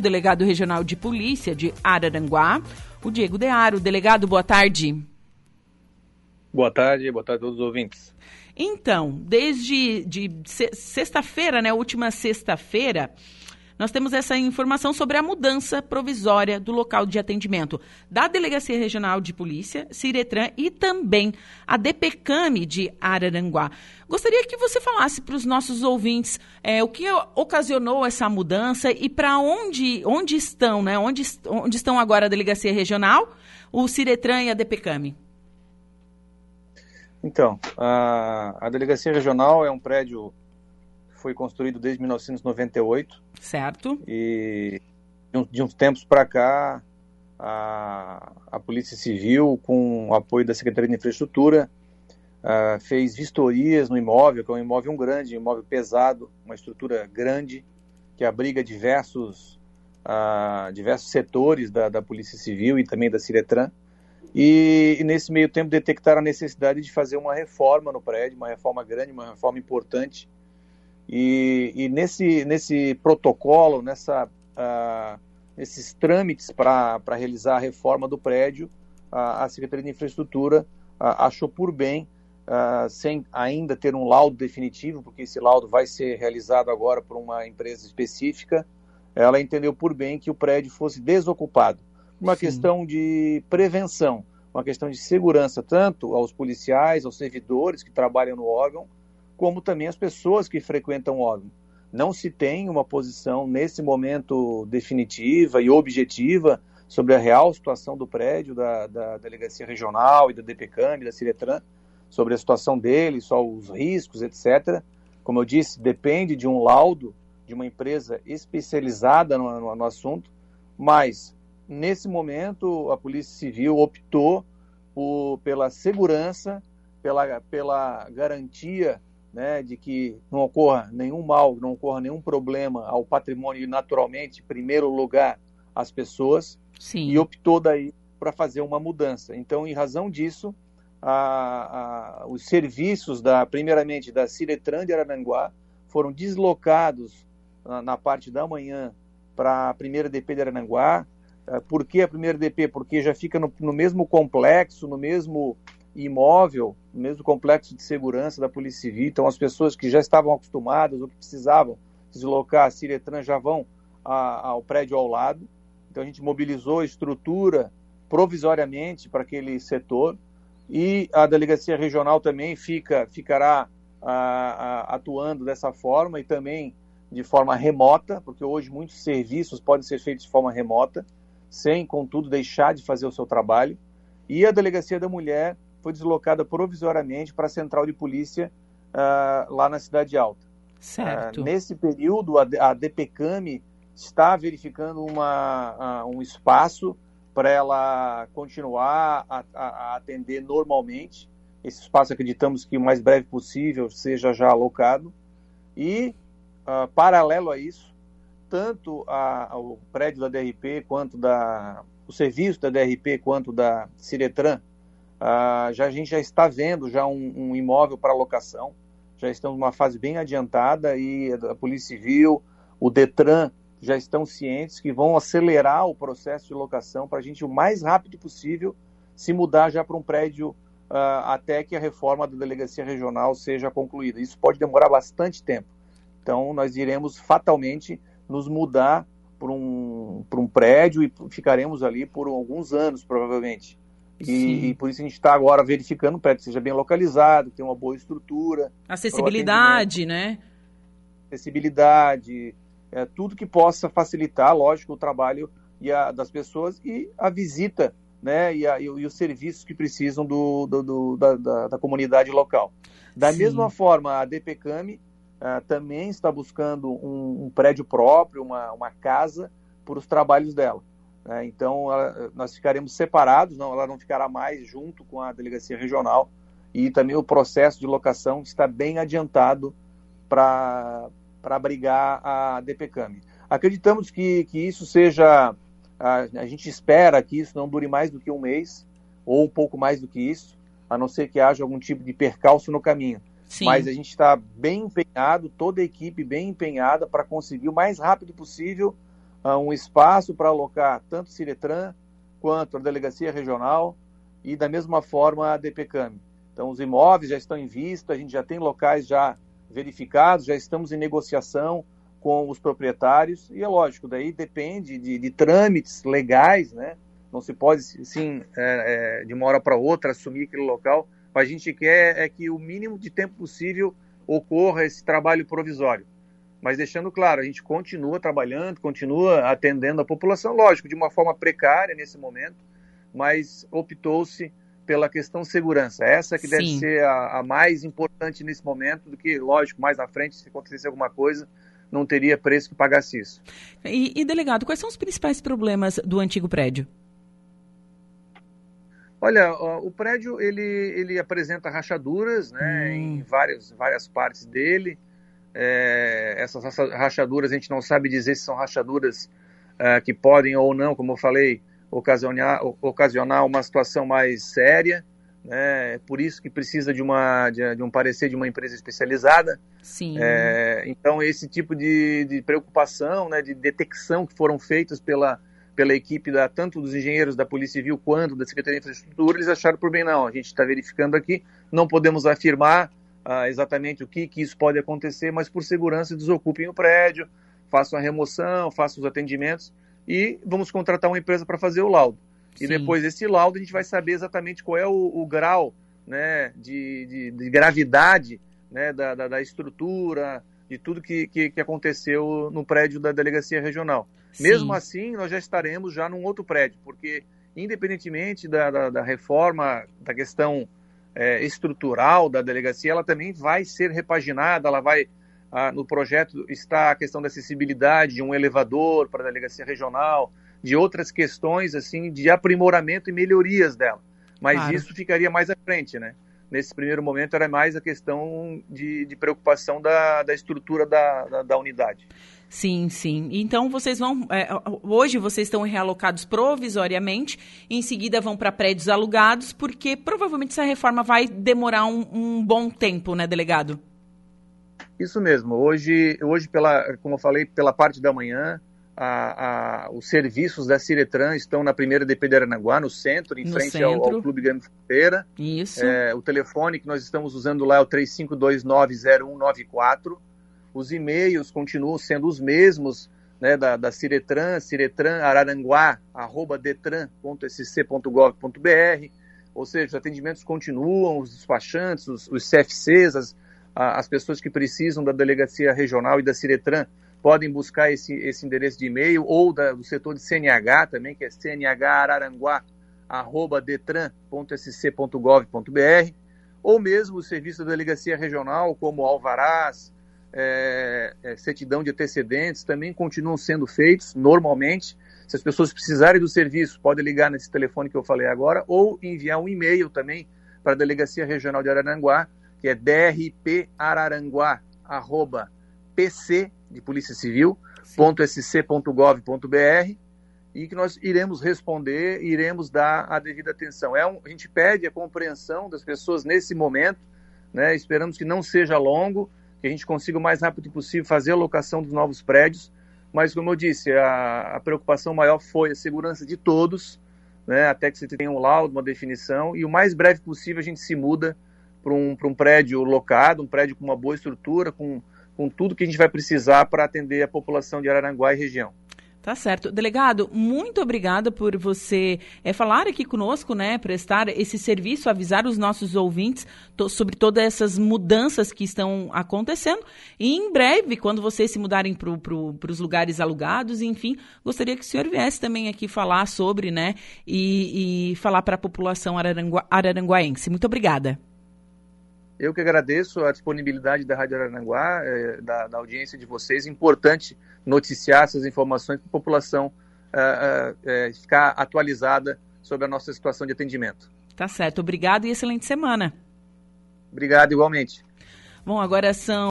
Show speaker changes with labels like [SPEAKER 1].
[SPEAKER 1] delegado regional de polícia de Araranguá, o Diego Dearo. Delegado, boa tarde.
[SPEAKER 2] Boa tarde, boa tarde a todos os ouvintes.
[SPEAKER 1] Então, desde de sexta-feira, né, última sexta-feira, nós temos essa informação sobre a mudança provisória do local de atendimento da Delegacia Regional de Polícia, Ciretran, e também a DPCAME de Araranguá. Gostaria que você falasse para os nossos ouvintes é, o que ocasionou essa mudança e para onde, onde estão, né? Onde, onde estão agora a Delegacia Regional, o Ciretran e a DPCAME.
[SPEAKER 2] Então, a, a Delegacia Regional é um prédio foi construído desde 1998.
[SPEAKER 1] Certo.
[SPEAKER 2] E de uns tempos para cá, a, a Polícia Civil, com o apoio da Secretaria de Infraestrutura, uh, fez vistorias no imóvel, que é um imóvel grande, um imóvel pesado, uma estrutura grande, que abriga diversos, uh, diversos setores da, da Polícia Civil e também da Ciretran. E, e, nesse meio tempo detectaram a necessidade de fazer uma reforma no prédio, uma reforma grande, uma reforma importante, e, e nesse, nesse protocolo, nessa, uh, nesses trâmites para realizar a reforma do prédio, a Secretaria de Infraestrutura uh, achou por bem, sem ainda ter um laudo definitivo, porque esse laudo vai ser realizado agora por uma empresa específica, ela entendeu por bem que o prédio fosse desocupado. Uma Sim. questão de prevenção, uma questão de segurança, tanto aos policiais, aos servidores que trabalham no órgão, como também as pessoas que frequentam o órgão. Não se tem uma posição nesse momento definitiva e objetiva sobre a real situação do prédio da, da Delegacia Regional e da DPCAM e da Ciretran, sobre a situação dele, só os riscos, etc. Como eu disse, depende de um laudo de uma empresa especializada no, no, no assunto, mas nesse momento a Polícia Civil optou por, pela segurança, pela, pela garantia né, de que não ocorra nenhum mal, não ocorra nenhum problema ao patrimônio e naturalmente, em primeiro lugar, às pessoas,
[SPEAKER 1] Sim.
[SPEAKER 2] e optou daí para fazer uma mudança. Então, em razão disso, a, a, os serviços da, primeiramente, da Ciretran de Arananguá foram deslocados na, na parte da manhã para a primeira DP de Arananguá. Eh, por que a primeira DP? Porque já fica no, no mesmo complexo, no mesmo imóvel, mesmo complexo de segurança da Polícia Civil. Então, as pessoas que já estavam acostumadas ou que precisavam deslocar a Ciretran já vão a, ao prédio ao lado. Então, a gente mobilizou a estrutura provisoriamente para aquele setor e a delegacia regional também fica ficará a, a, atuando dessa forma e também de forma remota, porque hoje muitos serviços podem ser feitos de forma remota, sem, contudo, deixar de fazer o seu trabalho. E a delegacia da mulher foi deslocada provisoriamente para a central de polícia uh, lá na Cidade Alta.
[SPEAKER 1] Certo.
[SPEAKER 2] Uh, nesse período, a, a DPCAMI está verificando uma, uh, um espaço para ela continuar a, a, atender normalmente. Esse espaço acreditamos que o mais breve possível seja já alocado. E, paralelo a isso, tanto a, o prédio da DRP quanto da o serviço da DRP quanto da Ciretran Uh, já a gente já está vendo já um, um imóvel para locação, já estamos numa fase bem adiantada e a Polícia Civil, o Detran já estão cientes que vão acelerar o processo de locação para a gente o mais rápido possível se mudar já para um prédio uh, até que a reforma da delegacia regional seja concluída. Isso pode demorar bastante tempo. Então nós iremos fatalmente nos mudar para um, um prédio e ficaremos ali por alguns anos provavelmente. E, e, por isso a gente está agora verificando para que seja bem localizado, que tenha uma boa estrutura.
[SPEAKER 1] Acessibilidade, né?
[SPEAKER 2] Acessibilidade, é, tudo que possa facilitar, lógico, o trabalho e a, das pessoas e a visita, né? E, a, e, e os serviços que precisam do, do, do da, da, da, comunidade local. Da Sim. mesma forma, a DPCAM uh, também está buscando um, um prédio próprio, uma, uma casa, para os trabalhos dela. Né? Então, ela, nós ficaremos separados, não, ela não ficará mais junto com a delegacia regional e também o processo de locação está bem adiantado para abrigar a DPCAM. Acreditamos que, que isso seja, a, a gente espera que isso não dure mais do que um mês ou um pouco mais do que isso, a não ser que haja algum tipo de percalço no caminho. Sim. Mas a gente está bem empenhado, toda a equipe bem empenhada para conseguir o mais rápido possível um espaço para alocar tanto Ciretran quanto a Delegacia Regional e da mesma forma a DPCAM. Então os imóveis já estão em vista, a gente já tem locais já verificados, já estamos em negociação com os proprietários e é lógico, daí depende de, de trâmites legais, né? Não se pode, sim, é, é, de uma hora para outra assumir aquele local. O que a gente quer é que o mínimo de tempo possível ocorra esse trabalho provisório. Mas deixando claro, a gente continua trabalhando, continua atendendo a população, lógico, de uma forma precária nesse momento, mas optou-se pela questão segurança. Essa que Sim. deve ser a, a, mais importante nesse momento, do que, lógico, mais na frente, se acontecesse alguma coisa, não teria preço que pagasse isso.
[SPEAKER 1] E, e delegado, quais são os principais problemas do antigo prédio?
[SPEAKER 2] Olha, o prédio ele, ele apresenta rachaduras né, hum. em várias, várias partes dele. É, essas rachaduras a gente não sabe dizer se são rachaduras é, que podem ou não, como eu falei, ocasionar, ocasionar uma situação mais séria. Né? É por isso que precisa de, uma, de, de um parecer de uma empresa especializada.
[SPEAKER 1] Sim.
[SPEAKER 2] É, então, esse tipo de, de preocupação, né, de detecção que foram feitas pela, pela equipe da, tanto dos engenheiros da Polícia Civil quanto da Secretaria de Infraestrutura, eles acharam por bem, não, a gente está verificando aqui, não podemos afirmar ah, exatamente o que, que isso pode acontecer, mas por segurança desocupem o prédio, façam a remoção, façam os atendimentos e vamos contratar uma empresa para fazer o laudo. Sim. E depois desse laudo a gente vai saber exatamente qual é o, o grau né, de, de, de gravidade né, da, da, da estrutura, de tudo que, que, que, aconteceu no prédio da delegacia regional. Sim. Mesmo assim, nós já estaremos já num outro prédio, porque independentemente da, da, da reforma, da questão é, estrutural da delegacia, ela também vai ser repaginada, ela vai ah, no projeto está a questão da acessibilidade de um elevador para a delegacia regional, de outras questões assim de aprimoramento e melhorias dela. Mas claro. isso ficaria mais à frente, né? nesse primeiro momento era mais a questão de, de preocupação da, da estrutura da, da, da, unidade.
[SPEAKER 1] Sim, sim. Então vocês vão. É, hoje vocês estão realocados provisoriamente, em seguida vão para prédios alugados, porque provavelmente essa reforma vai demorar um, um bom tempo, né, delegado?
[SPEAKER 2] Isso mesmo. Hoje, hoje pela, como eu falei, pela parte da manhã, a, a, os serviços da Ciretran estão na primeira DP de Aranaguá, no centro, em no frente centro. Ao, ao, Clube Grande Fronteira.
[SPEAKER 1] Isso.
[SPEAKER 2] É, o telefone que nós estamos usando lá é o 35290194. Os e-mails continuam sendo os mesmos né, da, da Ciretran, ciretranararanguá, arroba detran.sc.gov.br. Ou seja, os atendimentos continuam, os despachantes, os, os CFCs, as, as pessoas que precisam da delegacia regional e da Ciretran podem buscar esse, esse endereço de e-mail ou da, do setor de CNH também, que é cnhararanguá.detran.sc.gov.br, ou mesmo o serviço da delegacia regional, como alvarás, é, é, certidão de antecedentes, também continuam sendo feitos normalmente. Se as pessoas precisarem do serviço, podem ligar nesse telefone que eu falei agora, ou enviar um e-mail também para a Delegacia Regional de Araranguá, que é drpararanguá.pc de Polícia Civil, .sc.gov.br e que nós iremos responder, iremos dar a devida atenção. É um, a gente pede a compreensão das pessoas nesse momento, né? esperamos que não seja longo, que a gente consiga o mais rápido possível fazer a locação dos novos prédios, mas como eu disse, a, a preocupação maior foi a segurança de todos, né? até que você tenha um laudo, uma definição, e o mais breve possível a gente se muda para um, um prédio locado, um prédio com uma boa estrutura, com com tudo que a gente vai precisar para atender a população de Araranguá e região.
[SPEAKER 1] Tá certo. Delegado, muito obrigada por você é, falar aqui conosco, né? Prestar esse serviço, avisar os nossos ouvintes to, sobre todas essas mudanças que estão acontecendo. E em breve, quando vocês se mudarem para os lugares alugados, enfim, gostaria que o senhor viesse também aqui falar sobre, né? E, e falar para a população ararangua, araranguaense. Muito obrigada.
[SPEAKER 2] Eu que agradeço a disponibilidade da Rádio Arananguá, é, da, da, audiência de vocês. Importante noticiar essas informações para a população é, é, ficar atualizada sobre a nossa situação de atendimento.
[SPEAKER 1] Tá certo. Obrigado e excelente semana.
[SPEAKER 2] Obrigado igualmente.
[SPEAKER 1] Bom, agora são